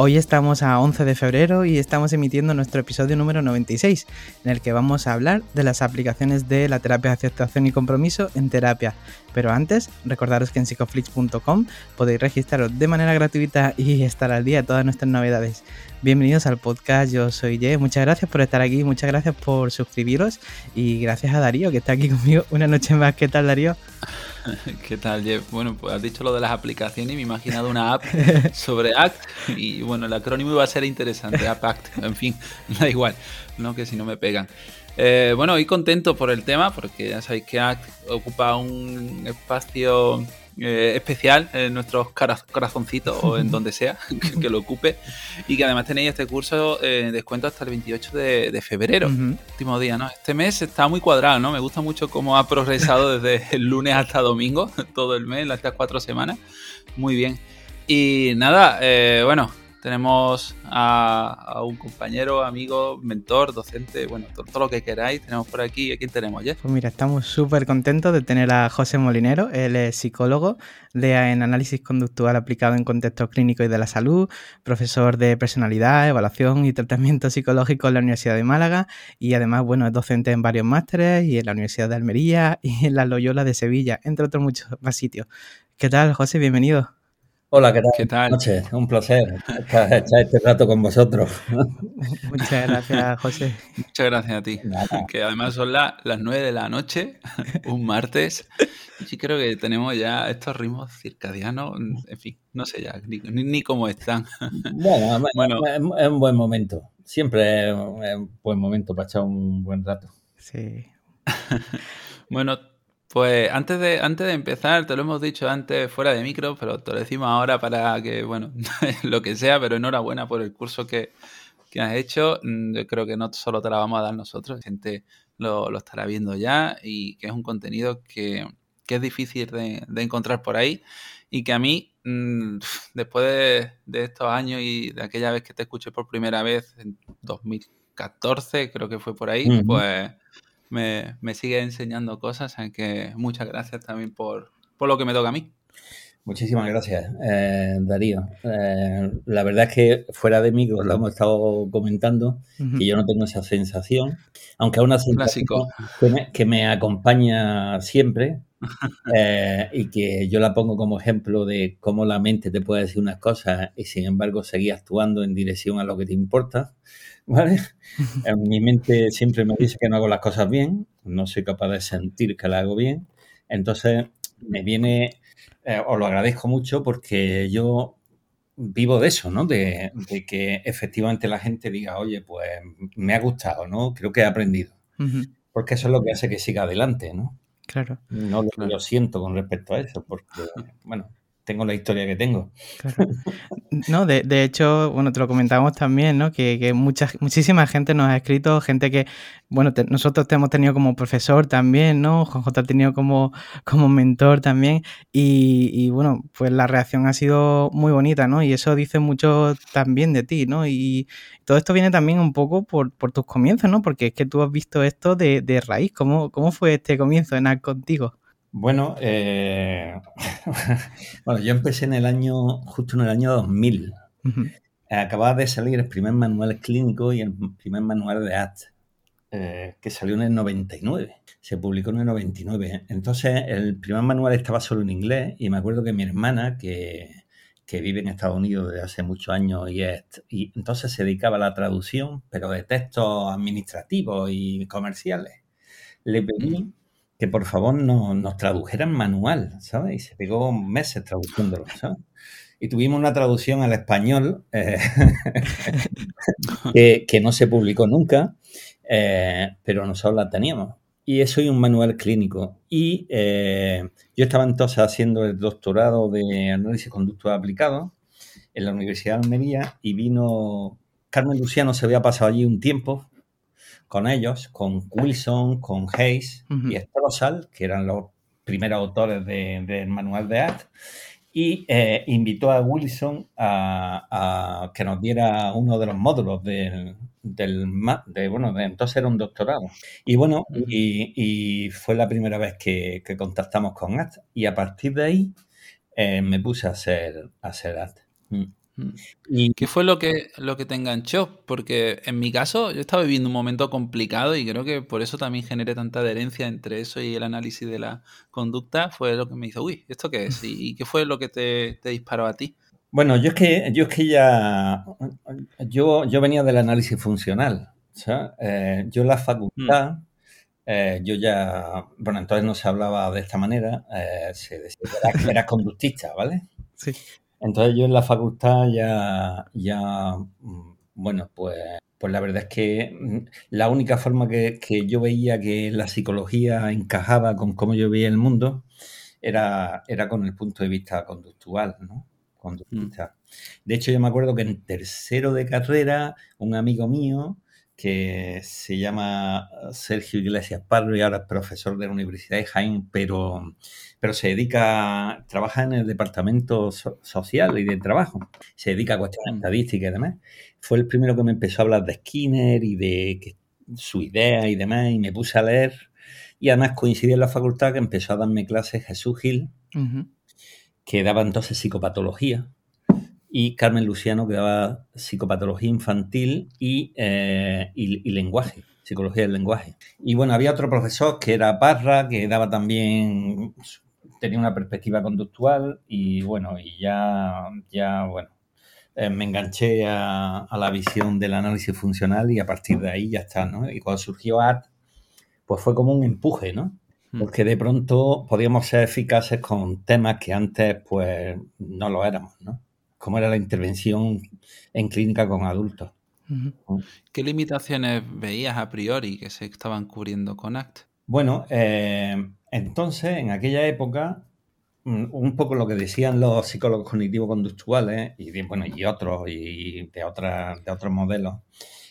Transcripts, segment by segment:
Hoy estamos a 11 de febrero y estamos emitiendo nuestro episodio número 96, en el que vamos a hablar de las aplicaciones de la terapia de aceptación y compromiso en terapia. Pero antes, recordaros que en psicoflix.com podéis registraros de manera gratuita y estar al día de todas nuestras novedades. Bienvenidos al podcast, yo soy Ye, muchas gracias por estar aquí, muchas gracias por suscribiros y gracias a Darío que está aquí conmigo una noche más. ¿Qué tal Darío? ¿Qué tal, Jeff? Bueno, pues has dicho lo de las aplicaciones y me he imaginado una app sobre ACT y bueno, el acrónimo iba a ser interesante, App Act, en fin, da igual, no que si no me pegan. Eh, bueno, hoy contento por el tema porque ya sabéis que ACT ocupa un espacio eh, especial en nuestros corazoncitos o en donde sea que, lo ocupe. Y que además tenéis este curso en descuento hasta el 28 de, febrero, último día, ¿no? Este mes está muy cuadrado, ¿no? Me gusta mucho cómo ha progresado desde el lunes hasta domingo, todo el mes, estas cuatro semanas. Muy bien. Y nada, eh, bueno, tenemos a, un compañero, amigo, mentor, docente, bueno, todo, lo que queráis. Tenemos por aquí, ¿a quién tenemos, Jeff? Pues mira, estamos súper contentos de tener a José Molinero. Él es psicólogo, lea en análisis conductual aplicado en contextos clínicos y de la salud, profesor de personalidad, evaluación y tratamiento psicológico en la Universidad de Málaga y además, bueno, es docente en varios másteres y en la Universidad de Almería y en la Loyola de Sevilla, entre otros muchos más sitios. ¿Qué tal, José? Bienvenido. Hola, ¿qué tal? ¿Qué tal? Noches, un placer estar, este rato con vosotros. Muchas gracias, José. Muchas gracias a ti. Que además son las 9 de la noche, un martes. Y sí creo que tenemos ya estos ritmos circadianos, en fin, no sé ya ni, cómo están. Bueno, bueno, es un buen momento. Siempre es un buen momento para echar un buen rato. Sí. bueno, pues antes de, antes de empezar, te lo hemos dicho antes fuera de micro, pero te lo decimos ahora para que, bueno, lo que sea, pero enhorabuena por el curso que, has hecho. Mm, yo creo que no solo te la vamos a dar nosotros, la gente lo, estará viendo ya y que es un contenido que, es difícil de, encontrar por ahí y que a mí, mm, después de, estos años y de aquella vez que te escuché por primera vez en 2014, creo que fue por ahí, pues me, sigue enseñando cosas, que muchas gracias también por, lo que me toca a mí. Muchísimas gracias, eh, Darío. Eh, la verdad es que fuera de mí, lo hemos estado comentando, y yo no tengo esa sensación, aunque es una sensación que me, acompaña siempre eh, y que yo la pongo como ejemplo de cómo la mente te puede decir unas cosas y sin embargo seguir actuando en dirección a lo que te importa. ¿vale? En mi mente siempre me dice que no hago las cosas bien, no soy capaz de sentir que las hago bien. Entonces me viene, eh, os lo agradezco mucho porque yo vivo de eso, ¿no? De, que efectivamente la gente diga, oye, pues me ha gustado, ¿no? Creo que he aprendido. Porque eso es lo que hace que siga adelante, ¿no? Claro. No lo, lo siento con respecto a eso, porque, bueno, tengo la historia que tengo. No, de, hecho, bueno, te lo comentamos también, ¿no? Que, mucha, muchísima gente nos ha escrito, gente que, bueno, nosotros te hemos tenido como profesor también, ¿no? Juan J ha tenido como, como mentor también. Y, y, bueno, pues la reacción ha sido muy bonita, ¿no? Y eso dice mucho también de ti, ¿no? Y todo esto viene también un poco por, por tus comienzos, ¿no? Porque es que tú has visto esto de, de raíz. ¿Cómo, ¿Cómo fue este comienzo en contigo? Bueno, eh, bueno, yo empecé en el año, justo en el año 2000. Acababa de salir el primer manual clínico y el primer manual de ACT, eh, que salió en el 99. Se publicó en el 99. Entonces, el primer manual estaba solo en inglés y me acuerdo que mi hermana, que, que vive en Estados Unidos desde hace muchos años y, y entonces se dedicaba a la traducción, pero de textos administrativos y comerciales. Le pedí que por favor no, nos tradujeran manual, ¿sabes? Y se pegó meses traduciéndolo, ¿sabes? Y tuvimos una traducción al español eh, que, no se publicó nunca, eh, pero nosotros la teníamos. Y eso y un manual clínico. Y eh, yo estaba entonces haciendo el doctorado de análisis conductual aplicado en la Universidad de Almería y vino Carmen Luciano se había pasado allí un tiempo con ellos, con Wilson, con Hayes y Strossal, que eran los primeros autores del manual de art, y eh, invitó a Wilson a, que nos diera uno de los módulos del, del de, bueno, de entonces era un doctorado. Y bueno, y, fue la primera vez que, contactamos con ACT y a partir de ahí eh, me puse a hacer, a hacer ACT. Mm. ¿Y qué fue lo que, lo que te enganchó? Porque en mi caso yo estaba viviendo un momento complicado y creo que por eso también generé tanta adherencia entre eso y el análisis de la conducta. Fue lo que me hizo, uy, ¿esto qué es? ¿Y, qué fue lo que te, disparó a ti? Bueno, yo es que, yo es que ya, yo, yo venía del análisis funcional. Eh, yo en la facultad, mm. eh, yo ya, bueno, entonces no se hablaba de esta manera, eh, se decía que era conductista, ¿vale? Sí. Entonces yo en la facultad ya, ya mm, bueno, pues, pues la verdad es que mm, la única forma que, yo veía que la psicología encajaba con cómo yo veía el mundo era, era con el punto de vista conductual, ¿no? Conductista. Mm. De hecho, yo me acuerdo que en tercero de carrera, un amigo mío que se llama Sergio Iglesias Parro y ahora es profesor de la Universidad de Jaén, pero, pero se dedica, trabaja en el departamento social y de trabajo, se dedica a cuestiones mm. estadísticas y demás. Fue el primero que me empezó a hablar de Skinner y de su idea y demás, y me puse a leer. Y además coincidí en la facultad que empezó a darme clases Jesús Gil, que daba entonces psicopatología y Carmen Luciano, que daba psicopatología infantil eh, y, lenguaje, psicología del lenguaje. Y bueno, había otro profesor que era Parra, que daba también, tenía una perspectiva conductual y bueno, y ya, ya bueno, eh, me enganché a, la visión del análisis funcional y a partir de ahí ya está, ¿no? Y cuando surgió ART, pues fue como un empuje, ¿no? Hmm. Porque de pronto podíamos ser eficaces con temas que antes pues no lo éramos, ¿no? Cómo era la intervención en clínica con adultos. ¿Qué limitaciones veías a priori que se estaban cubriendo con ACT? Bueno, eh, entonces, en aquella época, mm, un poco lo que decían los psicólogos cognitivos conductuales y, bueno, y otros, y de, de otros modelos,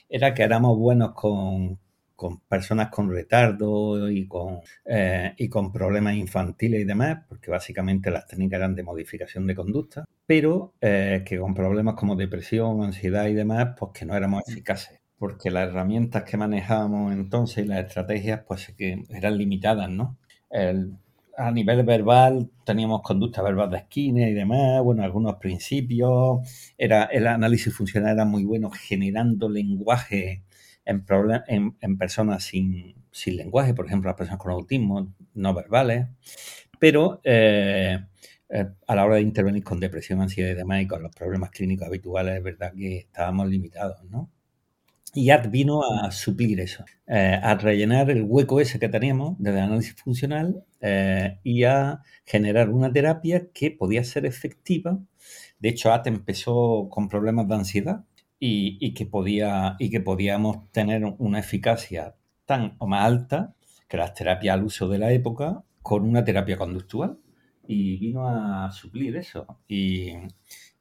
era que éramos buenos con, con personas con retardo y con, eh, y con problemas infantiles y demás, porque básicamente las técnicas eran de modificación de conducta, pero eh, que con problemas como depresión, ansiedad y demás, pues que no éramos mm. eficaces, porque las herramientas que manejábamos entonces y las estrategias, pues que eran limitadas, ¿no? a nivel verbal teníamos conducta verbal de esquina y demás, bueno, algunos principios, era, el análisis funcional era muy bueno generando lenguaje en, en, personas sin, lenguaje, por ejemplo, las personas con autismo no verbales, pero eh, eh, a la hora de intervenir con depresión, ansiedad y demás y con los problemas clínicos habituales, es verdad que estábamos limitados, ¿no? Y ART vino a suplir eso, eh, a rellenar el hueco ese que teníamos del análisis funcional y a generar una terapia que podía ser efectiva. De hecho, ART empezó con problemas de ansiedad, y, que podía, y que podíamos tener una eficacia tan o más alta que las terapias al uso de la época con una terapia conductual y vino a suplir eso. Y,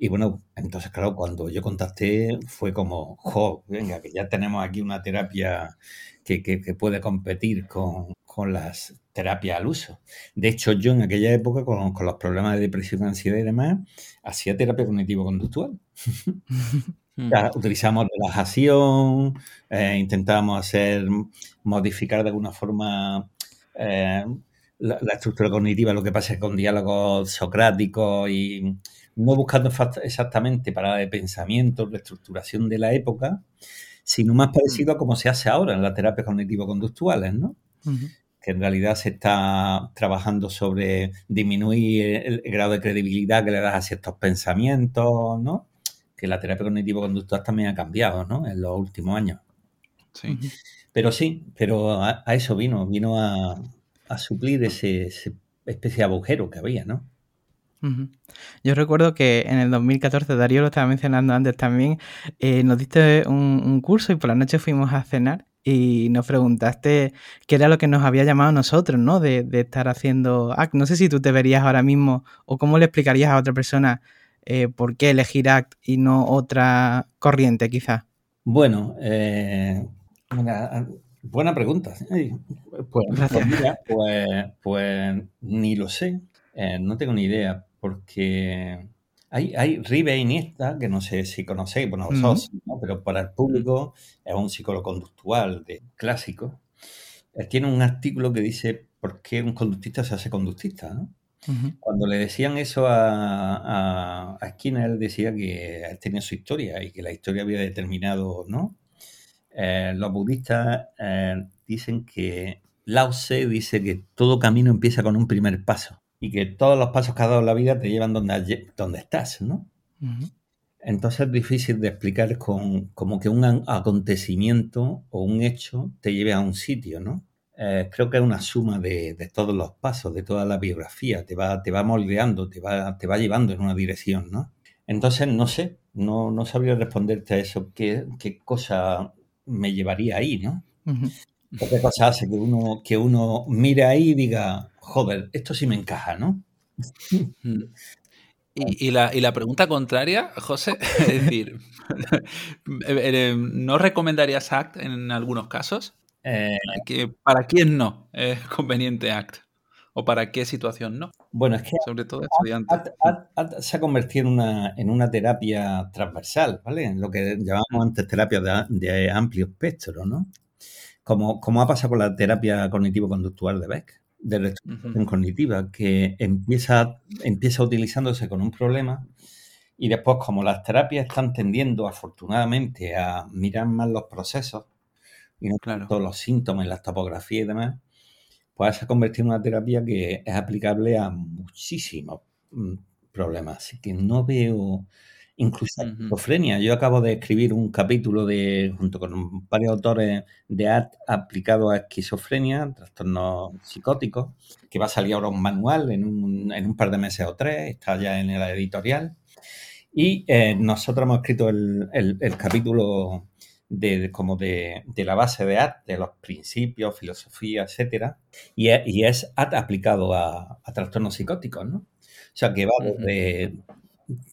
bueno, entonces, claro, cuando yo contacté fue como, jo, venga, que ya tenemos aquí una terapia que, puede competir con, las terapias al uso. De hecho, yo en aquella época, con, con los problemas de depresión, ansiedad y demás, hacía terapia cognitivo-conductual. Mm. utilizamos relajación, eh, intentamos hacer, modificar de alguna forma eh, la, estructura cognitiva, lo que pasa es con diálogos socráticos y no buscando exactamente para de pensamiento, reestructuración de la época, sino más parecido a como se hace ahora en las terapias cognitivo-conductuales, ¿no? que en realidad se está trabajando sobre disminuir el, el, grado de credibilidad que le das a ciertos pensamientos, ¿no? Que la terapia cognitivo-conductual también ha cambiado, ¿no? En los últimos años. Sí. Pero sí, pero a, eso vino, vino a, suplir ese, especie de agujero que había, ¿no? Yo recuerdo que en el 2014, Darío lo estaba mencionando antes también, eh, nos diste un, curso y por la noche fuimos a cenar y nos preguntaste qué era lo que nos había llamado a nosotros, ¿no? De, de estar haciendo ACT. No sé si tú te verías ahora mismo o cómo le explicarías a otra persona eh, por qué elegir ACT y no otra corriente, quizá. Bueno, eh, buena pregunta. Pues, pues, pues, pues, ni lo sé, eh, no tengo ni idea, porque hay, hay Ribe Iniesta, que no sé si conocéis, bueno, vosotros, pero para el público es un psicólogo conductual de clásico. Él tiene un artículo que dice por qué un conductista se hace conductista, ¿no? Cuando le decían eso a, a, Skinner, él decía que él tenía su historia y que la historia había determinado, ¿no? Eh, los budistas eh, dicen que Lao Tse dice que todo camino empieza con un primer paso y que todos los pasos que has dado en la vida te llevan donde, donde estás, ¿no? Entonces es difícil de explicar con como que un acontecimiento o un hecho te lleve a un sitio, ¿no? Eh, creo que es una suma de, todos los pasos, de toda la biografía, te va, te va moldeando, te va, te va llevando en una dirección, ¿no? Entonces, no sé, no, no sabría responderte a eso, qué, qué cosa me llevaría ahí, ¿no? ¿Qué cosa hace que uno, que uno mire ahí y diga, joder, esto sí me encaja, ¿no? Y, la, y, la, pregunta contraria, José, es decir, eh, ¿no recomendarías ACT en algunos casos? Eh, ¿Para quién no es conveniente ACT? ¿O para qué situación no? Bueno, es que sobre todo estudiantes. se ha convertido en una, en una terapia transversal, ¿vale? En lo que llamamos antes terapia de, amplio espectro, ¿no? Como, como, ha pasado con la terapia cognitivo-conductual de Beck, de reestructuración cognitiva, que empieza, empieza utilizándose con un problema y después, como las terapias están tendiendo, afortunadamente, a mirar más los procesos, y no claro. todos los síntomas, las topografías y demás, pues se ha convertido en una terapia que es aplicable a muchísimos mm, problemas. Así que no veo incluso esquizofrenia. Yo acabo de escribir un capítulo de, junto con varios autores de ART aplicado a esquizofrenia, trastornos psicóticos, que va a salir ahora un manual en un, en un par de meses o tres, está ya en la editorial. Y eh, nosotros hemos escrito el, el, el capítulo de, como de, la base de AT, de los principios, filosofía, etcétera, y es, y es AT aplicado a, trastornos psicóticos, ¿no? O sea, que va desde,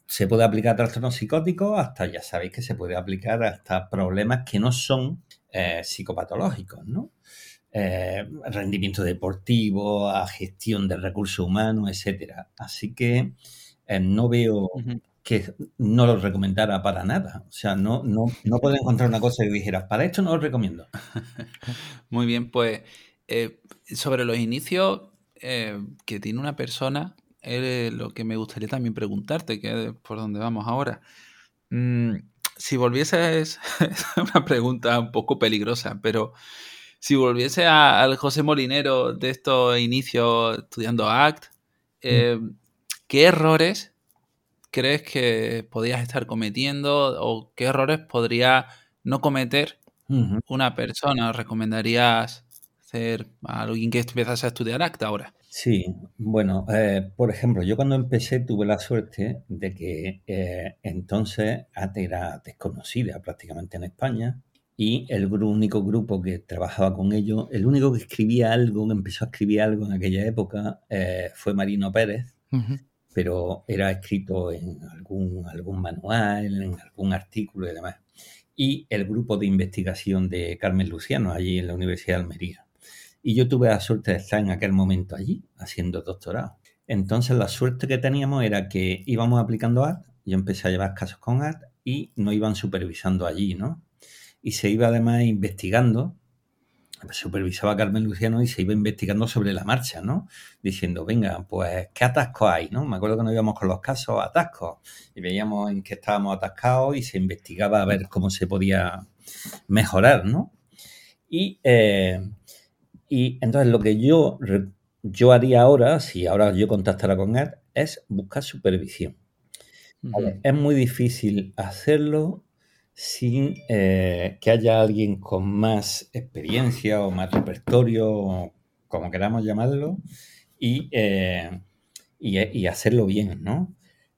se puede aplicar a trastornos psicóticos hasta, ya sabéis que se puede aplicar hasta problemas que no son eh, psicopatológicos, ¿no? Eh, rendimiento deportivo, a gestión del recurso humano, etcétera. Así que eh, no veo que no lo recomendara para nada. O sea, no, no, no puedo encontrar una cosa que dijera, para esto no lo recomiendo. Muy bien, pues eh, sobre los inicios eh, que tiene una persona, lo que me gustaría también preguntarte, que es por dónde vamos ahora. Mm, si volvieses, es una pregunta un poco peligrosa, pero si volviese al José Molinero de estos inicios estudiando ACT, mm. eh, ¿qué errores crees que podrías estar cometiendo o qué errores podría no cometer una persona? ¿Recomendarías hacer a alguien que empiezas a estudiar acta ahora? Sí, bueno, eh, por ejemplo, yo cuando empecé tuve la suerte de que eh, entonces ATE era desconocida prácticamente en España y el único grupo que trabajaba con ellos, el único que escribía algo, que empezó a escribir algo en aquella época, eh, fue Marino Pérez pero era escrito en algún, algún manual, en algún artículo y demás. Y el grupo de investigación de Carmen Luciano, allí en la Universidad de Almería. Y yo tuve la suerte de estar en aquel momento allí, haciendo doctorado. Entonces la suerte que teníamos era que íbamos aplicando ART, yo empecé a llevar casos con ART y nos iban supervisando allí, ¿no? Y se iba además investigando supervisaba Carmen Luciano y se iba investigando sobre la marcha, ¿no? Diciendo, venga, pues, ¿qué atascos hay, no? Me acuerdo que nos íbamos con los casos atascos y veíamos en qué estábamos atascados y se investigaba a ver cómo se podía mejorar, ¿no? Y, eh, y entonces lo que yo, yo haría ahora, si ahora yo contactara con él, es buscar supervisión. Es muy difícil hacerlo sin eh, que haya alguien con más experiencia o más repertorio, como queramos llamarlo, y, eh, y, hacerlo bien, ¿no?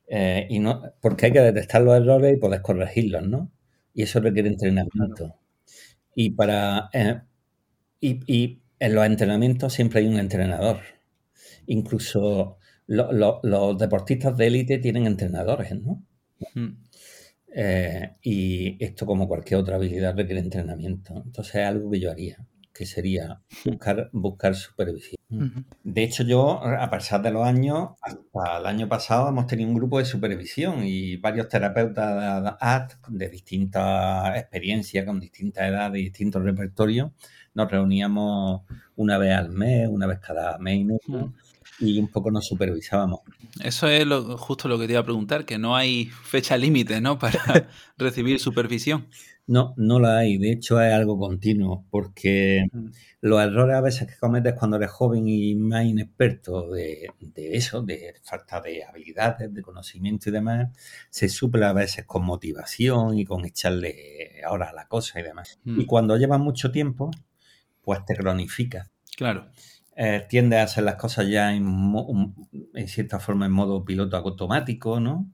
Eh, y no, porque hay que detectar los errores y poder corregirlos, ¿no? Y eso requiere entrenamiento. Y para y, en los entrenamientos siempre hay un entrenador. Incluso los deportistas de élite tienen entrenadores, ¿no? Eh, y esto, como cualquier otra habilidad, requiere entrenamiento. Entonces es algo que yo haría, que sería buscar, buscar supervisión. De hecho, yo, a pesar de los años, hasta el año pasado hemos tenido un grupo de supervisión y varios terapeutas de distintas experiencias, con distintas edades y distintos repertorios, nos reuníamos una vez al mes, una vez cada mes y medio, y un poco nos supervisábamos. Eso es justo lo que te iba a preguntar, que no hay fecha límite, ¿no? Para recibir supervisión. No, no la hay. De hecho, es algo continuo, porque mm. los errores a veces que cometes cuando eres joven y más inexperto de, eso, de falta de habilidades, de conocimiento y demás, se suple a veces con motivación y con echarle ahora a la cosa y demás. Y mm. cuando llevas mucho tiempo, pues te cronificas. Claro. Eh, tiende a hacer las cosas ya en, en, cierta forma en modo piloto automático, ¿no?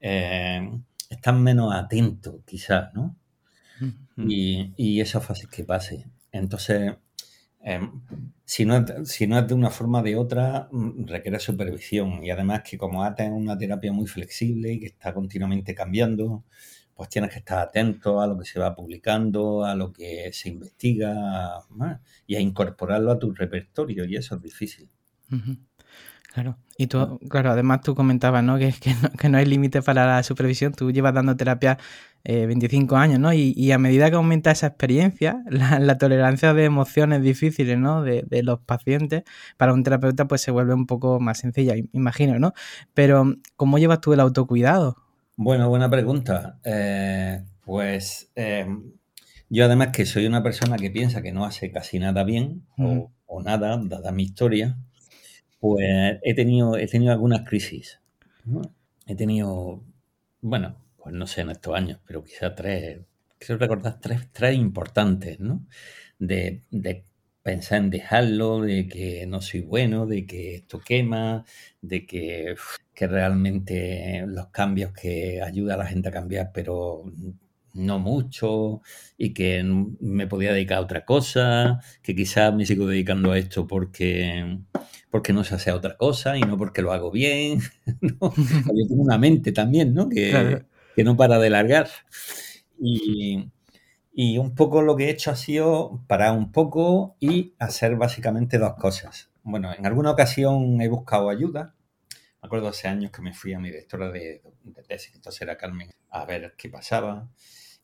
Eh, estás menos atento, quizás, ¿no? y, y, eso es fácil que pase. Entonces, em, si, no, si no es de una forma o de otra, mm, requiere supervisión. Y además que como ATA es una terapia muy flexible y que está continuamente cambiando, pues tienes que estar atento a lo que se va publicando, a lo que se investiga y a incorporarlo a tu repertorio y eso es difícil. Claro, y tú, claro, además tú comentabas, ¿no? Que, que no, que no hay límite para la supervisión, tú llevas dando terapia 25 eh, años, ¿no? Y, a medida que aumenta esa experiencia, la, tolerancia de emociones difíciles, ¿no? De, de, los pacientes, para un terapeuta pues se vuelve un poco más sencilla, imagino, ¿no? Pero, ¿cómo llevas tú el autocuidado? Bueno, buena pregunta. Eh, pues eh, yo además que soy una persona que piensa que no hace casi nada bien o, nada, dada mi historia, pues he tenido, he tenido algunas crisis. He tenido, bueno, pues no sé en estos años, pero quizá tres, quiero recordar tres, tres importantes, ¿no? De, de pensar en dejarlo, de que no soy bueno, de que esto quema, de que, que realmente los cambios que ayuda a la gente a cambiar, pero no mucho, y que me podía dedicar a otra cosa, que quizás me sigo dedicando a esto porque, porque no se hace otra cosa y no porque lo hago bien. Yo tengo una mente también, ¿no? Que, que no para de largar. Y, y un poco lo que he hecho ha sido parar un poco y hacer básicamente dos cosas. Bueno, en alguna ocasión he buscado ayuda. Me acuerdo hace años que me fui a mi directora de, tesis, entonces era Carmen, a ver qué pasaba.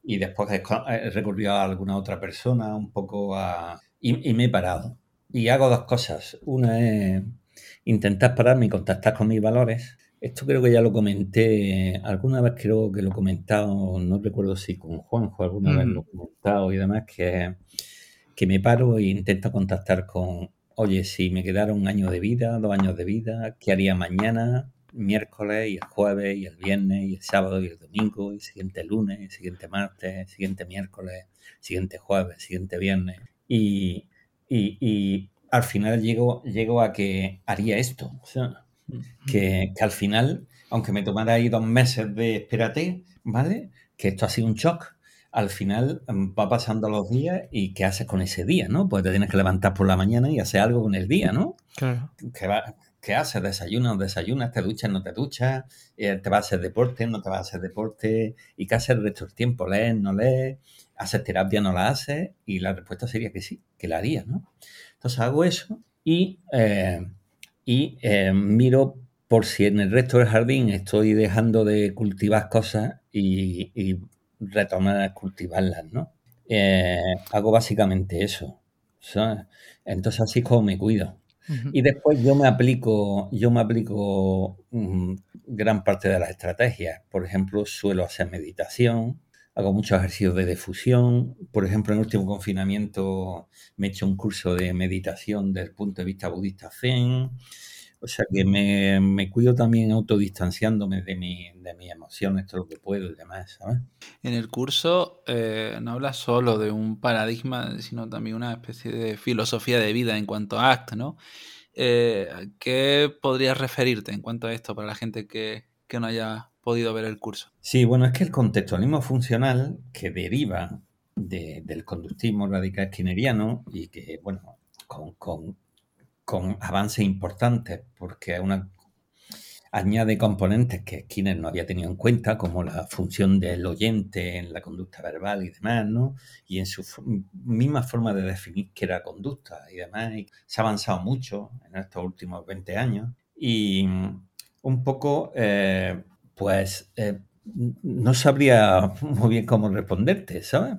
Y después he recurrido a alguna otra persona un poco a... Y, y me he parado. Y hago dos cosas. Una es intentar pararme y contactar con mis valores esto creo que ya lo comenté, alguna vez creo que lo he comentado, no recuerdo si con Juanjo alguna vez lo he comentado y demás, que, que me paro e intento contactar con, oye, si me quedara un año de vida, dos años de vida, ¿qué haría mañana, miércoles y el jueves y el viernes y el sábado y el domingo y el siguiente lunes, el siguiente martes, el siguiente miércoles, el siguiente jueves, el siguiente viernes? Y, y, y al final llego, llego a que haría esto. O sea, que, al final, aunque me tomara ahí dos meses de espérate, ¿vale? Que esto ha sido un shock, al final mm, va pasando los días y ¿qué haces con ese día, no? Pues te tienes que levantar por la mañana y hacer algo con el día, ¿no? Claro. ¿Qué, va, qué haces? ¿Desayunas? ¿Desayunas? ¿Te duchas? ¿No te duchas? Eh, ¿Te vas a hacer deporte? ¿No te vas a hacer deporte? ¿Y qué haces el resto del tiempo? ¿Lees? ¿No lees? ¿Haces terapia? ¿No la haces? Y la respuesta sería que sí, que la haría, ¿no? Entonces hago eso y... Eh, y eh, miro por si en el resto del jardín estoy dejando de cultivar cosas y, y retomar a cultivarlas, ¿no? Eh, hago básicamente eso. Entonces así es como me cuido. Y después yo me aplico, yo me aplico mm, gran parte de las estrategias. Por ejemplo, suelo hacer meditación, hago muchos ejercicios de difusión. Por ejemplo, en el último confinamiento me he hecho un curso de meditación desde el punto de vista budista zen. O sea que me, cuido también autodistanciándome de, mi, de mis emociones, todo lo que puedo y demás, ¿sabes? En el curso eh, no hablas solo de un paradigma, sino también una especie de filosofía de vida en cuanto a ACT, ¿no? Eh, ¿Qué podrías referirte en cuanto a esto para la gente que, no haya podido ver el curso? Sí, bueno, es que el contextualismo funcional que deriva del conductismo radical skinneriano y que, bueno, con, con avances importantes, porque una, añade componentes que Skinner no había tenido en cuenta, como la función del oyente en la conducta verbal y demás, ¿no? Y en su misma forma de definir qué era conducta y demás. se ha avanzado mucho en estos últimos 20 años. Y un poco, eh, pues, eh, no sabría muy bien cómo responderte, ¿sabes?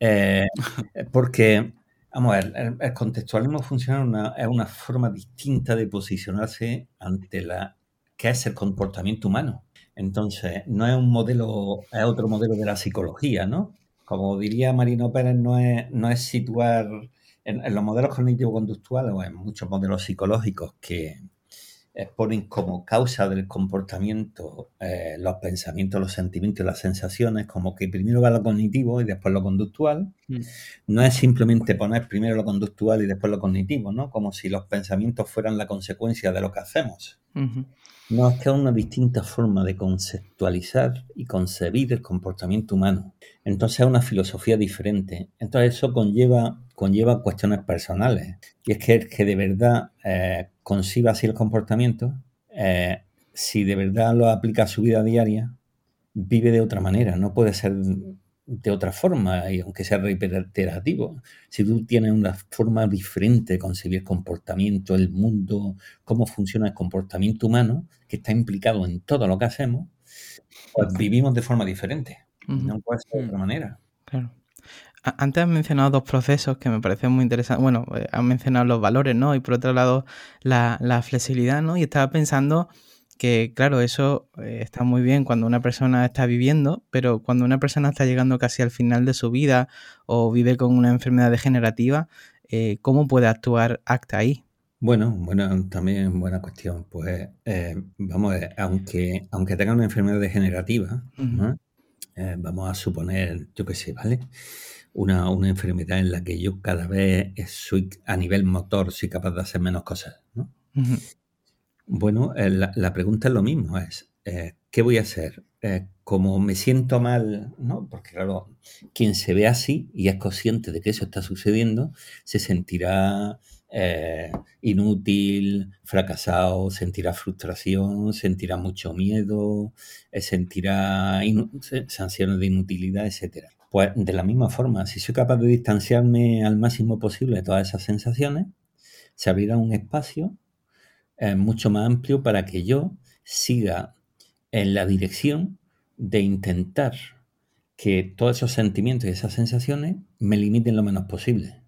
Eh, porque, vamos a ver, el, contextualismo funciona es una forma distinta de posicionarse ante la que es el comportamiento humano. Entonces, no es un modelo, es otro modelo de la psicología, ¿no? Como diría Marino Pérez, no es, no es situar en, los modelos cognitivo-conductuales o en muchos modelos psicológicos que ponen como causa del comportamiento eh, los pensamientos, los sentimientos y las sensaciones, como que primero va lo cognitivo y después lo conductual. Mm. No es simplemente poner primero lo conductual y después lo cognitivo, ¿no? Como si los pensamientos fueran la consecuencia de lo que hacemos. Que es una distinta forma de conceptualizar y concebir el comportamiento humano. Entonces es una filosofía diferente. Entonces eso conlleva, conlleva cuestiones personales. Y es que el que de verdad eh, conciba así el comportamiento, eh, si de verdad lo aplica a su vida diaria, vive de otra manera. No puede ser de otra forma, y aunque sea reiterativo. Si tú tienes una forma diferente de concebir comportamiento, el mundo, cómo funciona el comportamiento humano, que está implicado en todo lo que hacemos, pues vivimos de forma diferente. No puede ser de otra manera. Claro. Antes has mencionado dos procesos que me parecen muy interesantes. Bueno, eh, has mencionado los valores, ¿no? Y por otro lado, la, la flexibilidad, ¿no? Y estaba pensando que claro, eso eh, está muy bien cuando una persona está viviendo, pero cuando una persona está llegando casi al final de su vida o vive con una enfermedad degenerativa, eh, ¿cómo puede actuar ACTA ahí? Bueno, bueno, también buena cuestión. Pues eh, vamos a ver, aunque, aunque tenga una enfermedad degenerativa, vamos a suponer, yo qué sé, ¿vale? Una, una, enfermedad en la que yo cada vez soy, a nivel motor soy capaz de hacer menos cosas, ¿no? Bueno, eh, la, pregunta es lo mismo, es, eh, ¿qué voy a hacer? Eh, como me siento mal, ¿no? Porque claro, quien se ve así y es consciente de que eso está sucediendo, se sentirá inútil, fracasado, sentirá frustración, sentirá mucho miedo, sentirá sensaciones de inutilidad, etc. Pues de la misma forma, si soy capaz de distanciarme al máximo posible de todas esas sensaciones, se abrirá un espacio mucho más amplio para que yo siga en la dirección de intentar que todos esos sentimientos y esas sensaciones me limiten lo menos posible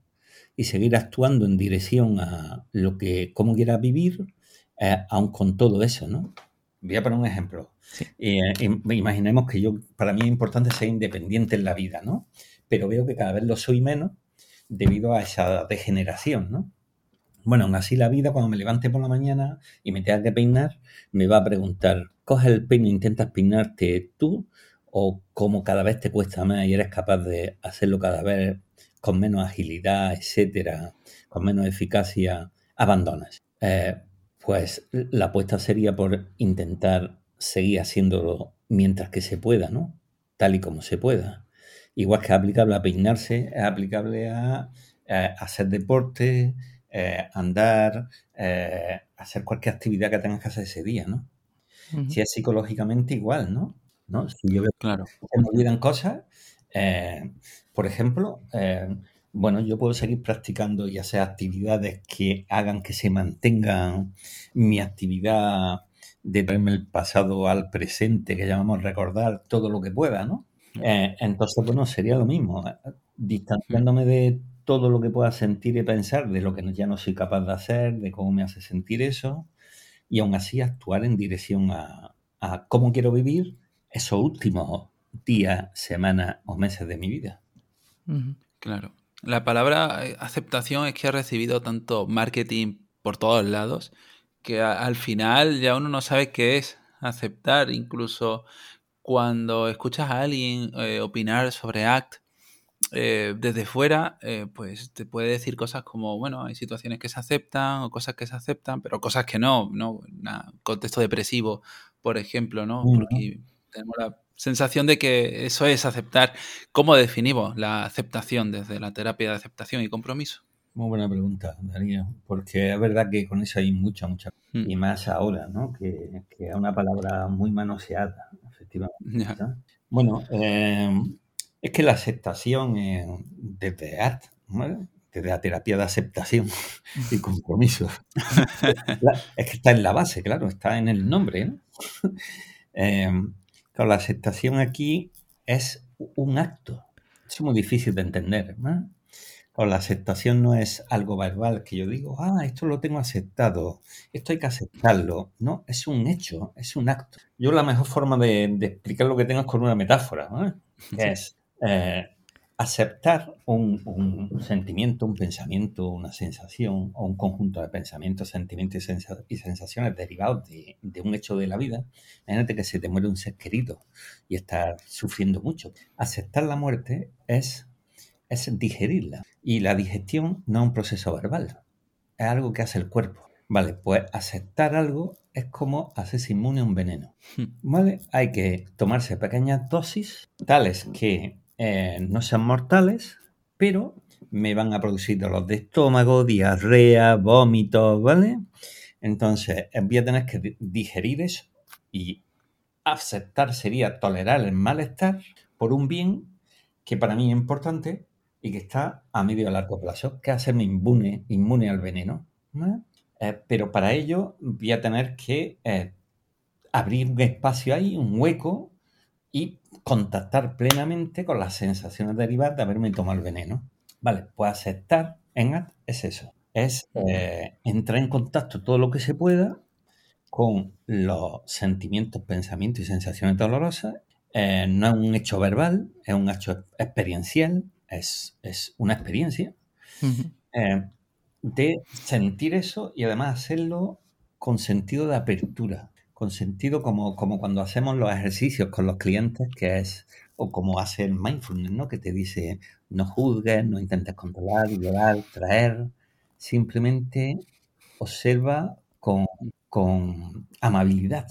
y seguir actuando en dirección a lo que, cómo quiera vivir, eh, aun con todo eso, ¿no? Voy a poner un ejemplo. Eh, imaginemos que yo, para mí es importante ser independiente en la vida, ¿no? Pero veo que cada vez lo soy menos debido a esa degeneración, ¿no? Bueno, aún así la vida, cuando me levante por la mañana y me tenga que peinar, me va a preguntar, coge el peine e intentas peinarte tú o como cada vez te cuesta más y eres capaz de hacerlo cada vez con menos agilidad, etcétera, con menos eficacia, abandonas. Eh, pues la apuesta sería por intentar seguir haciéndolo mientras que se pueda, ¿no? Tal y como se pueda. Igual que es aplicable a peinarse, es aplicable a hacer deporte, eh, andar, eh, hacer cualquier actividad que tengas que hacer ese día, ¿no? Si es psicológicamente igual, ¿no? ¿No? Si yo veo claro. que me olvidan cosas, eh, por ejemplo, bueno, yo puedo seguir practicando y hacer actividades que hagan que se mantenga mi actividad de traerme el pasado al presente, que llamamos recordar todo lo que pueda, ¿no? entonces, bueno, sería lo mismo, distanciándome de todo lo que pueda sentir y pensar de lo que ya no soy capaz de hacer, de cómo me hace sentir eso, y aún así actuar en dirección a, cómo quiero vivir esos últimos días, semanas o meses de mi vida. Claro. La palabra eh, aceptación es que ha recibido tanto marketing por todos lados que al final ya uno no sabe qué es aceptar. Incluso cuando escuchas a alguien eh, opinar sobre ACT, eh, desde fuera, eh, pues te puede decir cosas como, bueno, hay situaciones que se aceptan o cosas que se aceptan, pero cosas que no, ¿no? Un contexto depresivo, por ejemplo, ¿no? Porque tenemos la sensación de que eso es aceptar. ¿Cómo definimos la aceptación desde la terapia de aceptación y compromiso? Muy buena pregunta, Darío, porque es verdad que con eso hay mucha, mucha, mm. y más ahora, ¿no? Que, es una palabra muy manoseada, efectivamente. Bueno, eh, es que la aceptación desde arte, desde la terapia de aceptación y compromiso, es que está en la base, claro, está en el nombre, ¿no? Eh, la aceptación aquí es un acto, es muy difícil de entender, ¿no? la aceptación no es algo verbal que yo digo, ah, esto lo tengo aceptado, esto hay que aceptarlo. No, es un hecho, es un acto. Yo la mejor forma de, explicar lo que tengo es con una metáfora, ¿no? es eh, aceptar un, sentimiento, un pensamiento, una sensación o un conjunto de pensamientos, sentimientos y, sensaciones derivados de, de, un hecho de la vida. Imagínate que se te muere un ser querido y estás sufriendo mucho. Aceptar la muerte es es digerirla. Y la digestión no es un proceso verbal, es algo que hace el cuerpo. Vale, pues aceptar algo es como hacerse inmune a un veneno. Hmm. ¿Vale? Hay que tomarse pequeñas dosis, tales que eh, no sean mortales, pero me van a producir dolor de estómago, diarrea, vómitos, ¿vale? Entonces eh, voy a tener que digerir eso y aceptar sería tolerar el malestar por un bien que para mí es importante y que está a medio y largo plazo, que hacerme inmune, al veneno. Eh, pero para ello voy a tener que abrir un espacio ahí, un hueco, y contactar plenamente con las sensaciones derivadas de haberme tomado el veneno. Vale, pues aceptar en es eso. Es eh, entrar en contacto todo lo que se pueda con los sentimientos, pensamientos y sensaciones dolorosas. no es un hecho verbal, es un hecho experiencial, es, una experiencia eh, de sentir eso y además hacerlo con sentido de apertura, con sentido como, como cuando hacemos los ejercicios con los clientes, que es, o como hace el mindfulness, ¿no? que te dice, no juzgues, no intentes controlar, llorar, traer, simplemente observa con, con amabilidad.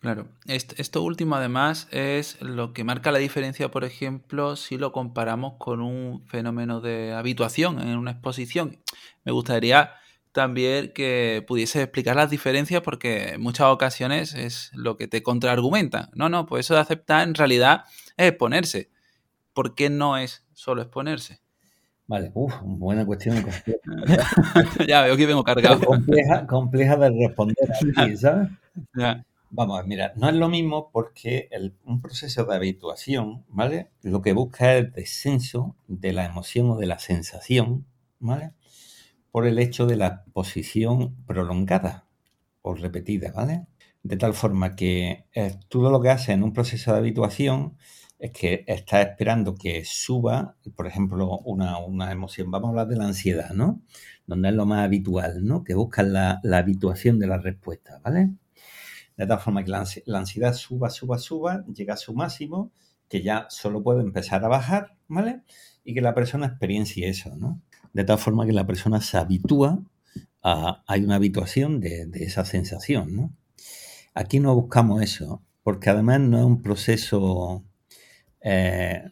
Claro, esto último además es lo que marca la diferencia, por ejemplo, si lo comparamos con un fenómeno de habituación en una exposición. Me gustaría también que pudiese explicar las diferencias porque en muchas ocasiones es lo que te contraargumenta. No, no, pues eso de aceptar en realidad es exponerse. ¿Por qué no es solo exponerse? Vale, uff, buena cuestión. ya veo que vengo cargado. Compleja, compleja de responder aquí, ¿sabes? Ya. Vamos, mira, no es lo mismo porque un proceso de habituación, ¿vale? Lo que busca es el descenso de la emoción o de la sensación, ¿vale? Por el hecho de la posición prolongada o repetida, ¿vale? De tal forma que eh, tú lo que haces en un proceso de habituación es que estás esperando que suba, por ejemplo, una, emoción. Vamos a hablar de la ansiedad, ¿no? Donde es lo más habitual, ¿no? Que buscan la, la habituación de la respuesta, ¿vale? de tal forma que la, ansiedad suba, suba, suba, llega a su máximo, que ya solo puede empezar a bajar, ¿vale? Y que la persona experiencie eso, ¿no? De tal forma que la persona se habitúa a, hay una habituación de, esa sensación. Aquí no buscamos eso, porque además no es un proceso eh,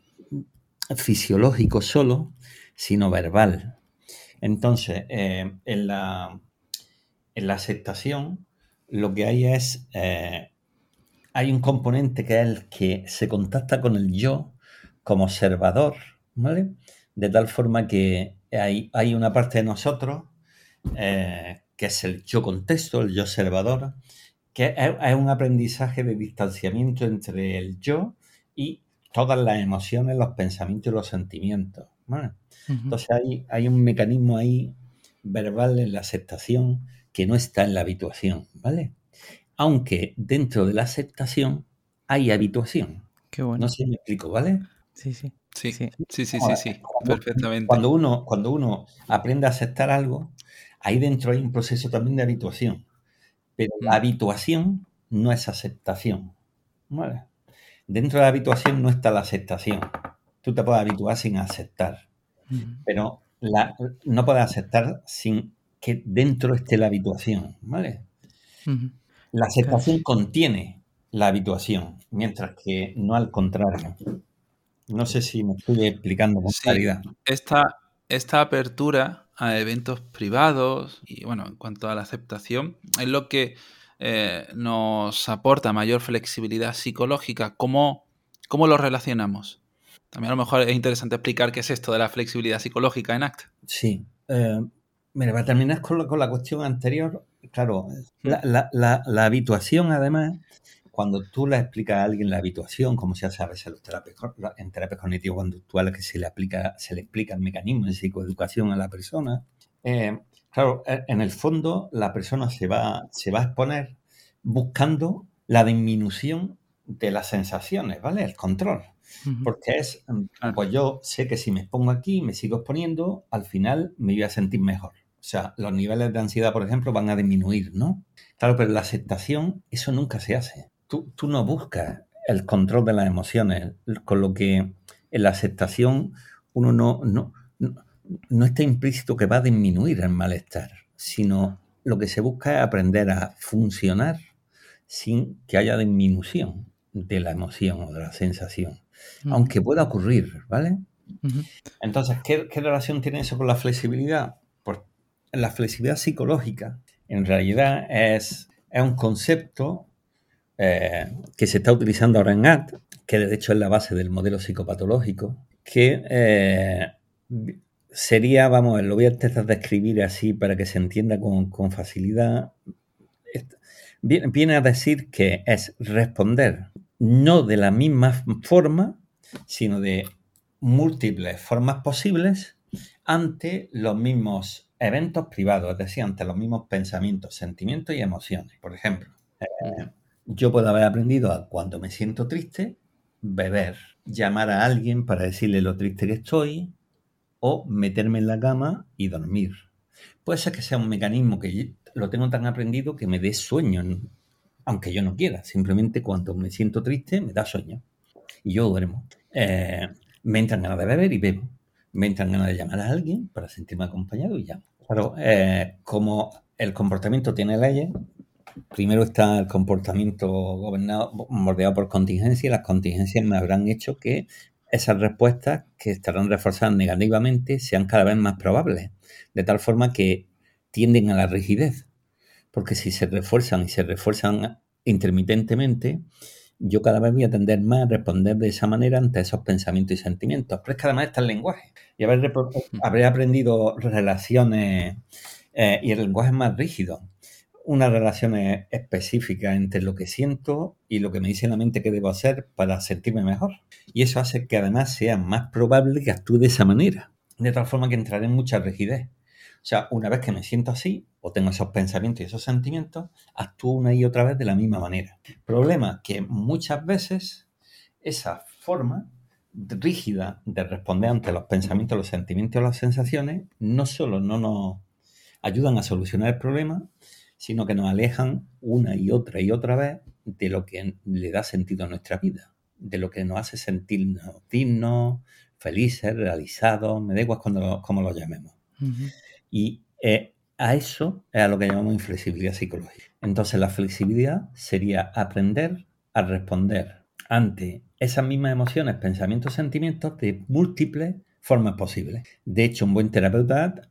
fisiológico solo, sino verbal. Entonces, eh, en, la, en la aceptación, lo que hay es, eh, hay un componente que es el que se contacta con el yo como observador, ¿vale? De tal forma que hay, hay una parte de nosotros eh, que es el yo contexto, el yo observador, que es, un aprendizaje de distanciamiento entre el yo y todas las emociones, los pensamientos y los sentimientos. Entonces hay, hay un mecanismo ahí verbal en la aceptación que no está en la habituación, ¿vale? Aunque dentro de la aceptación hay habituación. Qué bueno. No sé si me explico, ¿vale? Sí, sí. Sí, sí, sí, sí, sí, perfectamente. Cuando uno, cuando uno aprende a aceptar algo, ahí dentro hay un proceso también de habituación. Pero la mm. habituación no es aceptación. ¿vale? Dentro de la habituación no está la aceptación. Tú te puedes habituar sin aceptar. Mm. Pero la, no puedes aceptar sin que dentro esté la habituación, ¿vale? La aceptación contiene la habituación, mientras que no al contrario. No sé si me estoy explicando con claridad. Esta, esta apertura a eventos privados y bueno, en cuanto a la aceptación, es lo que eh, nos aporta mayor flexibilidad psicológica. ¿Cómo, ¿Cómo lo relacionamos? También a lo mejor es interesante explicar qué es esto de la flexibilidad psicológica en ACT. Sí. Eh, mira, para terminar con la, con la cuestión anterior, claro, la, la, habituación además cuando tú le explicas a alguien la habituación, como se hace a veces en terapias cognitivo conductuales, que se le, aplica, se le explica el mecanismo de psicoeducación a la persona, eh, claro, e, en el fondo la persona se va, se va a exponer buscando la disminución de las sensaciones, ¿vale? El control. Porque es, pues yo sé que si me expongo aquí, me sigo exponiendo, al final me voy a sentir mejor. O sea, los niveles de ansiedad, por ejemplo, van a disminuir, ¿no? Claro, pero la aceptación, eso nunca se hace tú, no buscas el control de las emociones, con lo que en la aceptación uno no, no, no, está implícito que va a disminuir el malestar, sino lo que se busca es aprender a funcionar sin que haya disminución de la emoción o de la sensación, aunque pueda ocurrir, ¿vale? Entonces, ¿qué, ¿qué, relación tiene eso con la flexibilidad? Pues la flexibilidad psicológica en realidad es, es un concepto eh, que se está utilizando ahora en ACT, que de hecho es la base del modelo psicopatológico, que eh, sería, vamos, lo voy a intentar describir así para que se entienda con, facilidad. Viene, a decir que es responder no de la misma forma, sino de múltiples formas posibles ante los mismos eventos privados, es decir, ante los mismos pensamientos, sentimientos y emociones. Por ejemplo, eh, yo puedo haber aprendido a cuando me siento triste, beber, llamar a alguien para decirle lo triste que estoy o meterme en la cama y dormir. Puede ser que sea un mecanismo que lo tengo tan aprendido que me dé sueño, aunque yo no quiera. Simplemente cuando me siento triste me da sueño y yo duermo. Eh, me entran ganas de beber y bebo. Me entran ganas de llamar a alguien para sentirme acompañado y llamo. Claro, eh, como el comportamiento tiene leyes, primero está el comportamiento gobernado, bordeado por contingencias y las contingencias me habrán hecho que esas respuestas que estarán reforzadas negativamente sean cada vez más probables, de tal forma que tienden a la rigidez. Porque si se refuerzan y se refuerzan intermitentemente, yo cada vez voy a tender más a responder de esa manera ante esos pensamientos y sentimientos. Pero es que además está el lenguaje. Y habré, aprendido relaciones eh, y el lenguaje es más rígido una relación específica entre lo que siento y lo que me dice la mente que debo hacer para sentirme mejor. Y eso hace que además sea más probable que actúe de esa manera. De tal forma que entraré en mucha rigidez. O sea, una vez que me siento así, o tengo esos pensamientos y esos sentimientos, actúo una y otra vez de la misma manera. Problema que muchas veces esa forma rígida de responder ante los pensamientos, los sentimientos las sensaciones no solo no nos ayudan a solucionar el problema, sino que nos alejan una y otra y otra vez de lo que le da sentido a nuestra vida, de lo que nos hace sentirnos dignos, felices, realizados, me da igual cuando cómo lo llamemos. Y eh, a eso es a lo que llamamos inflexibilidad psicológica. Entonces la flexibilidad sería aprender a responder ante esas mismas emociones, pensamientos, sentimientos de múltiples formas posibles. De hecho, un buen terapeuta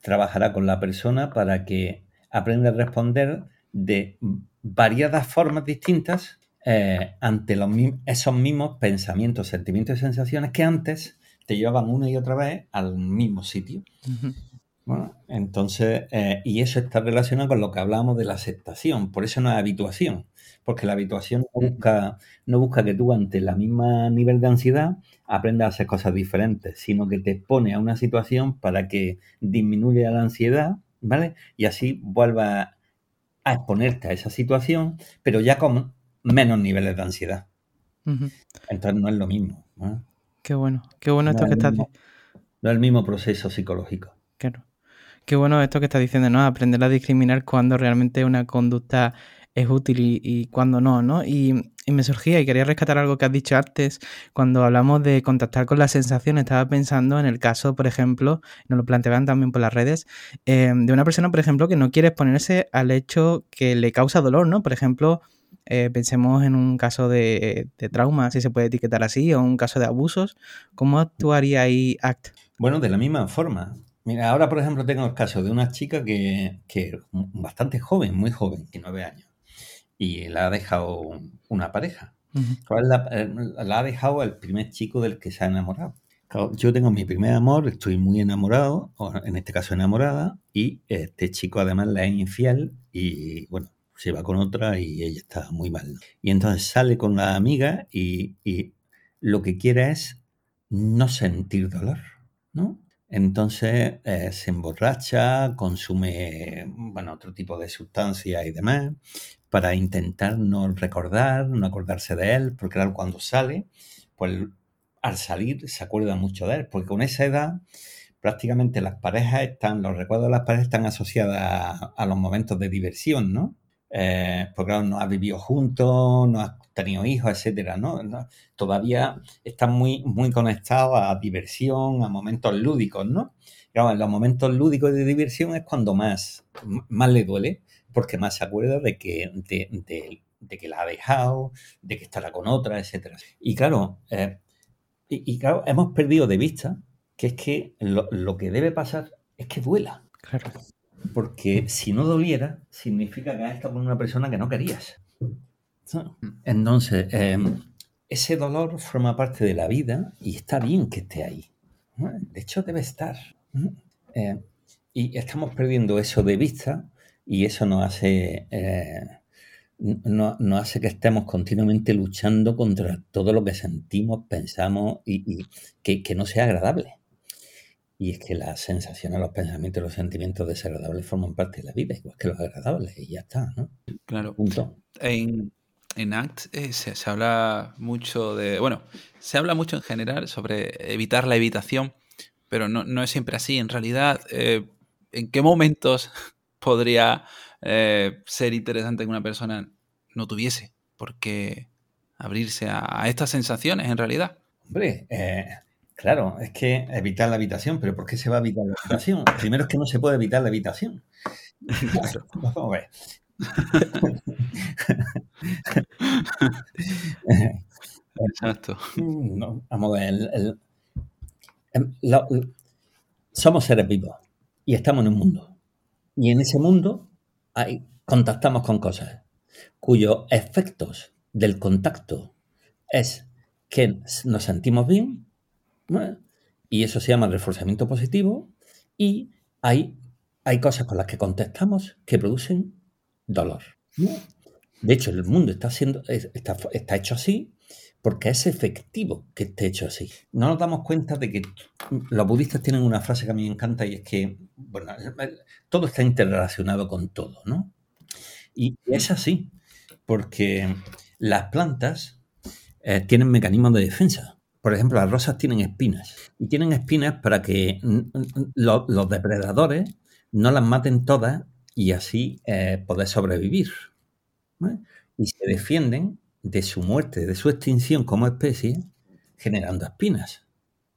trabajará con la persona para que aprende a responder de variadas formas distintas eh, ante los, esos mismos pensamientos, sentimientos y sensaciones que antes te llevaban una y otra vez al mismo sitio. Bueno, entonces, eh, y eso está relacionado con lo que hablábamos de la aceptación, por eso no es habituación, porque la habituación no busca, no busca que tú ante el mismo nivel de ansiedad aprendas a hacer cosas diferentes, sino que te pone a una situación para que disminuya la ansiedad ¿vale? Y así vuelva a exponerte a esa situación, pero ya con menos niveles de ansiedad. Entonces no es lo mismo. Qué bueno, qué bueno esto que estás diciendo. No es el mismo proceso psicológico. Claro. Qué bueno esto que estás diciendo, ¿no? Aprender a discriminar cuando realmente una conducta es útil y, cuando no, ¿no? Y, me surgía y quería rescatar algo que has dicho antes, cuando hablamos de contactar con la sensación, estaba pensando en el caso, por ejemplo, nos lo planteaban también por las redes, eh, de una persona, por ejemplo, que no quiere exponerse al hecho que le causa dolor, ¿no? Por ejemplo, eh, pensemos en un caso de, de, trauma, si se puede etiquetar así, o un caso de abusos, ¿cómo actuaría ahí ACT? Bueno, de la misma forma. Mira, ahora por ejemplo tengo el caso de una chica que, que bastante joven, muy joven, 19 años, y la ha dejado una pareja. Eh, la, ha dejado el primer chico del que se ha enamorado. yo tengo mi primer amor, estoy muy enamorado, o en este caso enamorada, y este chico además la es infiel y bueno, se va con otra y ella está muy mal. Y entonces sale con la amiga y, y lo que quiere es no sentir dolor, ¿no? Entonces eh, se emborracha, consume bueno, otro tipo de sustancias y demás para intentar no recordar, no acordarse de él, porque claro, cuando sale, pues al salir se acuerda mucho de él, porque con esa edad prácticamente las parejas están, los recuerdos de las parejas están asociadas a, los momentos de diversión, ¿no? Eh, porque claro, no has vivido juntos, no has tenido hijos, etcétera, ¿no? Todavía están muy, muy conectados a diversión, a momentos lúdicos, ¿no? Claro, en los momentos lúdicos de diversión es cuando más, más le duele, porque más se acuerda de que, de, que la ha dejado, de que estará con otra, etcétera. Y claro, eh, y, claro, hemos perdido de vista que es que lo, lo que debe pasar es que duela. Claro. Porque si no doliera, significa que has estado con una persona que no querías. Entonces, em, ese dolor forma parte de la vida y está bien que esté ahí. De hecho, debe estar. Eh, y estamos perdiendo eso de vista y eso nos hace, eh, no, hace que estemos continuamente luchando contra todo lo que sentimos, pensamos y, que, que, no sea agradable. Y es que las sensaciones, los pensamientos, los sentimientos desagradables forman parte de la vida, igual que los agradables, y ya está, ¿no? Claro. Punto. En, en ACT eh, se, habla mucho de, bueno, se habla mucho en general sobre evitar la evitación, pero no, es siempre así. En realidad, eh, ¿en qué momentos podría eh, ser interesante que una persona no tuviese por qué abrirse a, estas sensaciones en realidad? Hombre, claro, es que evitar la habitación, pero ¿por qué se va a evitar la habitación? Primero es que no se puede evitar la habitación. Vamos a ver. Exacto. vamos a ver. Em, somos seres vivos y estamos en un mundo. Y en ese mundo hay, contactamos con cosas cuyos efectos del contacto es que nos sentimos bien, y eso se llama reforzamiento positivo, y hay, hay cosas con las que contestamos que producen dolor. De hecho, el mundo está, siendo, está, está hecho así porque es efectivo que esté hecho así. No nos damos cuenta de que los budistas tienen una frase que a mí me encanta y es que, bueno, todo está interrelacionado con todo, ¿no? Y es así, porque las plantas eh, tienen mecanismos de defensa. Por ejemplo, las rosas tienen espinas. Y tienen espinas para que los depredadores no las maten todas y así eh, poder sobrevivir. Y se defienden de su muerte, de su extinción como especie, generando espinas.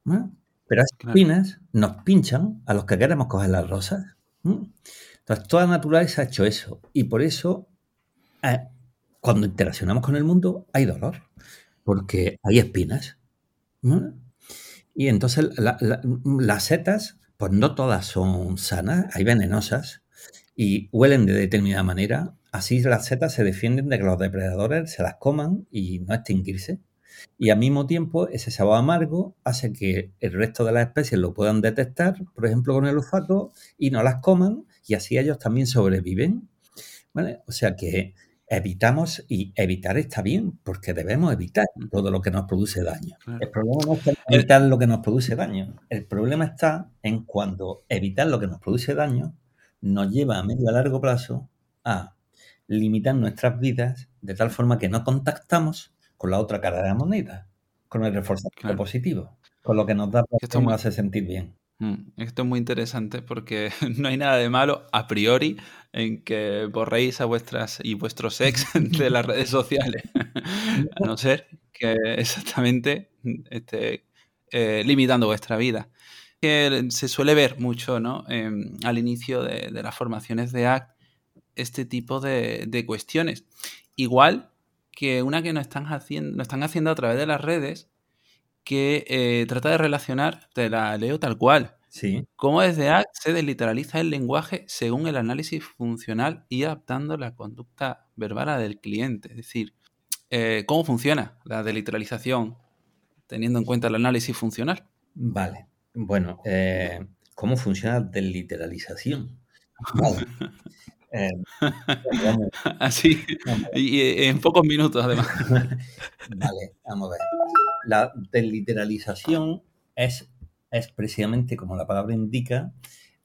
Pero esas espinas nos pinchan a los que queremos coger las rosas. Entonces, toda naturaleza ha hecho eso. Y por eso, eh, cuando interaccionamos con el mundo, hay dolor, porque hay espinas. Y entonces las setas, pues no todas son sanas, hay venenosas y huelen de determinada manera, así las setas se defienden de que los depredadores se las coman y no extinguirse. Y al mismo tiempo, ese sabor amargo hace que el resto de las especies lo puedan detectar, por ejemplo, con el olfato, y no las coman, y así ellos también sobreviven. O sea que evitamos, y evitar está bien, porque debemos evitar todo lo que nos produce daño. El problema no es evitar lo que nos produce daño. El problema está en cuando evitar lo que nos produce daño nos lleva a medio a largo plazo a limitar nuestras vidas de tal forma que no contactamos con la otra cara de la moneda, con el reforzamiento positivo, con lo que nos da esto nos hace sentir bien. Mm, esto es muy interesante porque no hay nada de malo a priori en que borréis a vuestras y vuestros ex de las redes sociales, a no ser que exactamente esté eh, limitando vuestra vida que se suele ver mucho ¿no? Em, al inicio de, las formaciones de ACT este tipo de, cuestiones. Igual que una que nos están, haciendo, están haciendo a través de las redes, que eh, trata de relacionar, te la leo tal cual, Sí. ¿Cómo desde ACT se desliteraliza el lenguaje según el análisis funcional y adaptando la conducta verbal a del cliente? Es decir, eh, ¿cómo funciona la desliteralización teniendo en cuenta el análisis funcional? Vale. Bueno, eh, ¿cómo funciona la desliteralización? Vale. Eh, Así, y en pocos minutos además. vale, vamos a ver. La desliteralización es es precisamente, como la palabra indica,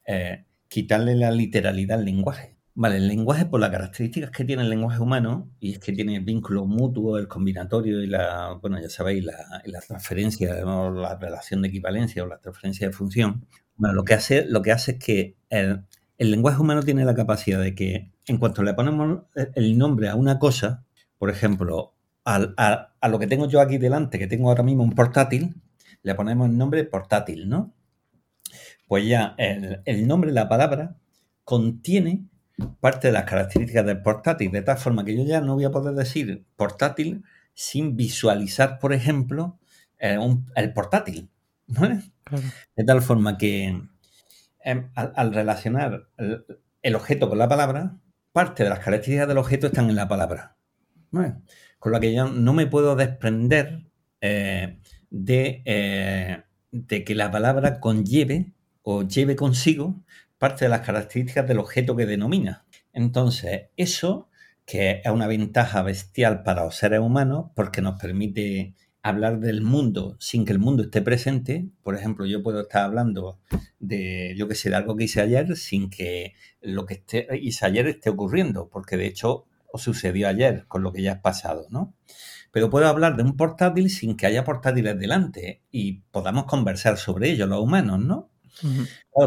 eh, quitarle la literalidad al lenguaje. Vale, el lenguaje por las características que tiene el lenguaje humano, y es que tiene el vínculo mutuo, el combinatorio y la, bueno, ya sabéis, la, transferencia, la relación de equivalencia o la transferencia de función. Bueno, lo que hace, lo que hace es que el, lenguaje humano tiene la capacidad de que en cuanto le ponemos el nombre a una cosa, por ejemplo, a, a, lo que tengo yo aquí delante, que tengo ahora mismo un portátil, le ponemos el nombre portátil, ¿no? Pues ya el, nombre, la palabra, contiene parte de las características del portátil, de tal forma que yo ya no voy a poder decir portátil sin visualizar, por ejemplo, eh, el portátil. ¿no? De tal forma que em, al, relacionar el, objeto con la palabra, parte de las características del objeto están en la palabra. Con lo que yo no me puedo desprender eh, eh, de, que la palabra conlleve o lleve consigo parte de las características del objeto que denomina. Entonces, eso, que es una ventaja bestial para los seres humanos, porque nos permite hablar del mundo sin que el mundo esté presente. Por ejemplo, yo puedo estar hablando de, yo que sé, de algo que hice ayer sin que lo que esté, hice ayer esté ocurriendo, porque de hecho sucedió ayer con lo que ya ha pasado, ¿no? pero puedo hablar de un portátil sin que haya portátiles delante y podamos conversar sobre ello los humanos, ¿no?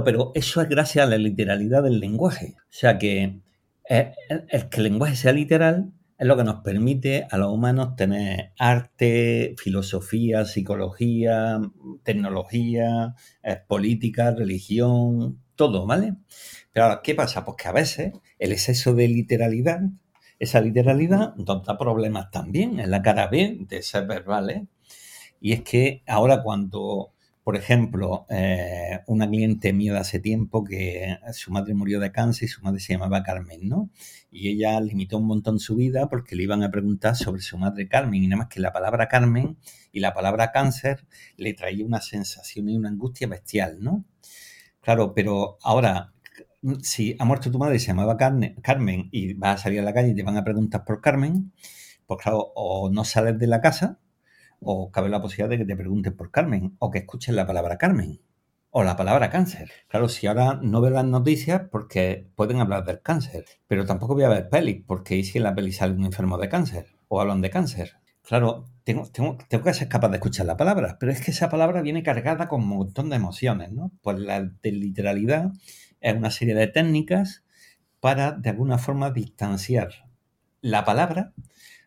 pero eso es gracias a la literalidad del lenguaje. O sea que eh, el, que el lenguaje sea literal es lo que nos permite a los humanos tener arte, filosofía, psicología, tecnología, eh, política, religión, todo, ¿vale? Pero ahora, ¿qué pasa? Pues que a veces el exceso de literalidad esa literalidad nos da problemas también en la cara B de ser verbales. Y es que ahora cuando, por ejemplo, eh, una cliente mía hace tiempo que su madre murió de cáncer y su madre se llamaba Carmen, ¿no? Y ella limitó un montón su vida porque le iban a preguntar sobre su madre Carmen y nada más que la palabra Carmen y la palabra cáncer le traía una sensación y una angustia bestial, ¿no? Claro, pero ahora si ha muerto tu madre y se llamaba Carmen y vas a salir a la calle y te van a preguntar por Carmen, pues claro, o no sales de la casa o cabe la posibilidad de que te pregunten por Carmen o que escuches la palabra Carmen o la palabra cáncer. Claro, si ahora no veo las noticias porque pueden hablar del cáncer, pero tampoco voy a ver pelis porque si en la peli sale un enfermo de cáncer o hablan de cáncer. Claro, tengo, tengo, tengo, que ser capaz de escuchar la palabra, pero es que esa palabra viene cargada con un montón de emociones, ¿no? Pues la de literalidad es una serie de técnicas para, de alguna forma, distanciar la palabra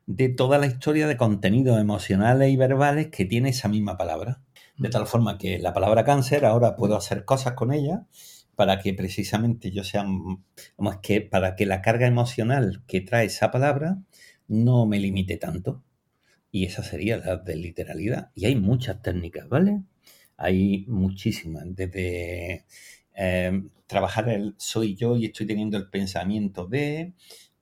de toda la historia de contenidos emocionales y verbales que tiene esa misma palabra. De tal forma que la palabra cáncer ahora puedo hacer cosas con ella para que precisamente yo sea, vamos, que para que la carga emocional que trae esa palabra no me limite tanto. Y esa sería la de literalidad. Y hay muchas técnicas, ¿vale? Hay muchísimas, desde eh, trabajar el soy yo y estoy teniendo el pensamiento de,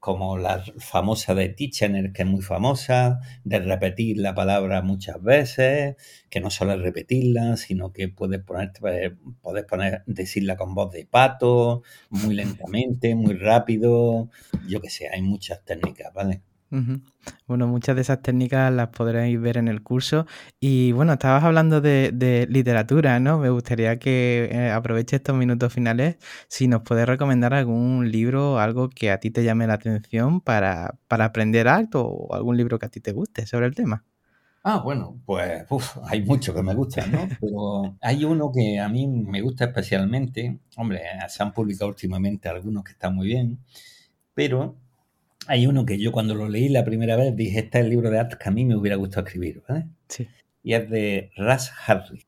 como la famosa de Titchener, que es muy famosa, de repetir la palabra muchas veces, que no solo es repetirla, sino que puedes ponerte, puedes poner, decirla con voz de pato, muy lentamente, muy rápido, yo que sé, hay muchas técnicas, ¿vale? Bueno, muchas de esas técnicas las podréis ver en el curso. Y bueno, estabas hablando de, literatura, ¿no? Me gustaría que eh, aproveche estos minutos finales si nos puedes recomendar algún libro algo que a ti te llame la atención para, aprender acto o algún libro que a ti te guste sobre el tema. Ah, bueno, pues hay mucho que me gusta, ¿no? Pero hay uno que a mí me gusta especialmente. Hombre, se han publicado últimamente algunos que están muy bien, pero hay uno que yo cuando lo leí la primera vez dije, este es el libro de arte que a mí me hubiera gustado escribir, ¿vale? Sí. Y es de Russ Harris.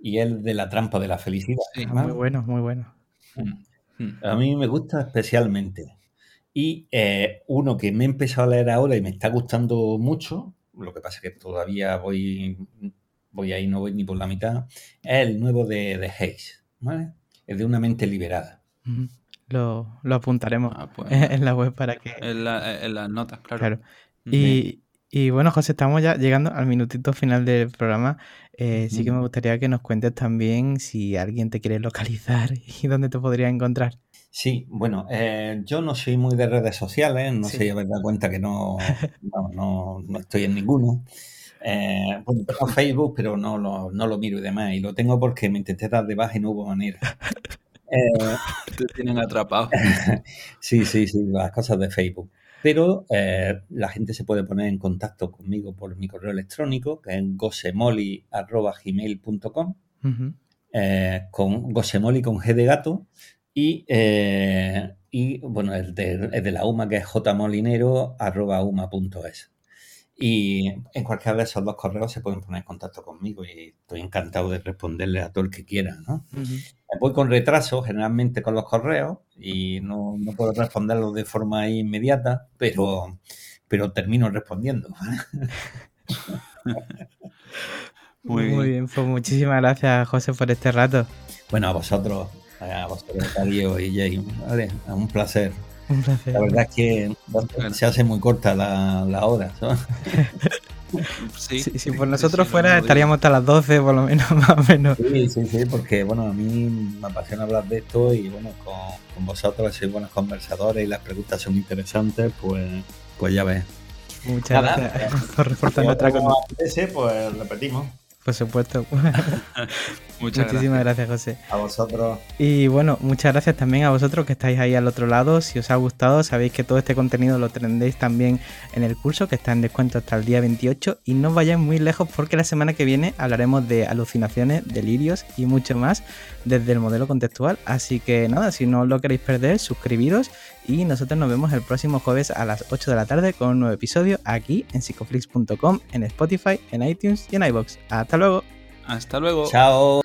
Y es de La trampa de la felicidad. Sí, muy bueno, muy bueno. A mí me gusta especialmente. Y eh, uno que me he empezado a leer ahora y me está gustando mucho, lo que pasa es que todavía voy, voy ahí, no voy ni por la mitad, es el nuevo de, de Hayes, ¿vale? Es de una mente liberada. Lo, apuntaremos ah, pues, en la web para que... En, las notas, claro. Y, bueno, José, estamos ya llegando al minutito final del programa. Eh, sí que me gustaría que nos cuentes también si alguien te quiere localizar y dónde te podría encontrar. Sí, bueno, eh, yo no soy muy de redes sociales, no sé, haber dado cuenta que no, no, no, estoy en ninguno. Eh, bueno, tengo Facebook, pero no lo, no lo miro y demás. Y lo tengo porque me intenté dar de baja y no hubo manera. Eh, Te tienen atrapado. sí, sí, sí, las cosas de Facebook. Pero eh, la gente se puede poner en contacto conmigo por mi correo electrónico, que es gosemoli.gmail.com, eh, con gosemoli con G de gato, y, y bueno, el de, el de la UMA, que es jmolinero.uma.es. Y en cualquiera de esos dos correos se pueden poner en contacto conmigo y estoy encantado de responderle a todo el que quiera. ¿no? Voy con retraso generalmente con los correos y no, puedo responderlos de forma inmediata, pero, pero termino respondiendo. Muy, bien. pues muchísimas gracias José por este rato. Bueno, a vosotros, a vosotros, Darío y Jay, vale, un placer. La verdad es que se hace muy corta la, la hora. Sí, si por nosotros fuera estaríamos hasta las 12 por lo menos, más o menos. Sí, sí, sí, porque bueno, a mí me apasiona hablar de esto y bueno, con, con vosotros sois buenos conversadores y las preguntas son interesantes, pues, pues ya ves. Muchas gracias por reforzar nuestra Pues repetimos. Por supuesto. Muchas Muchísimas gracias. José. A vosotros. Y bueno, muchas gracias también a vosotros que estáis ahí al otro lado. Si os ha gustado, sabéis que todo este contenido lo tendréis también en el curso, que está en descuento hasta el día 28. Y no vayáis muy lejos porque la semana que viene hablaremos de alucinaciones, delirios y mucho más desde el modelo contextual. Así que nada, si no lo queréis perder, suscribiros y nosotros nos vemos el próximo jueves a las 8 de la tarde con un nuevo episodio aquí en psicoflix.com, en Spotify, en iTunes y en iBox. Hasta luego. Hasta luego. Chao.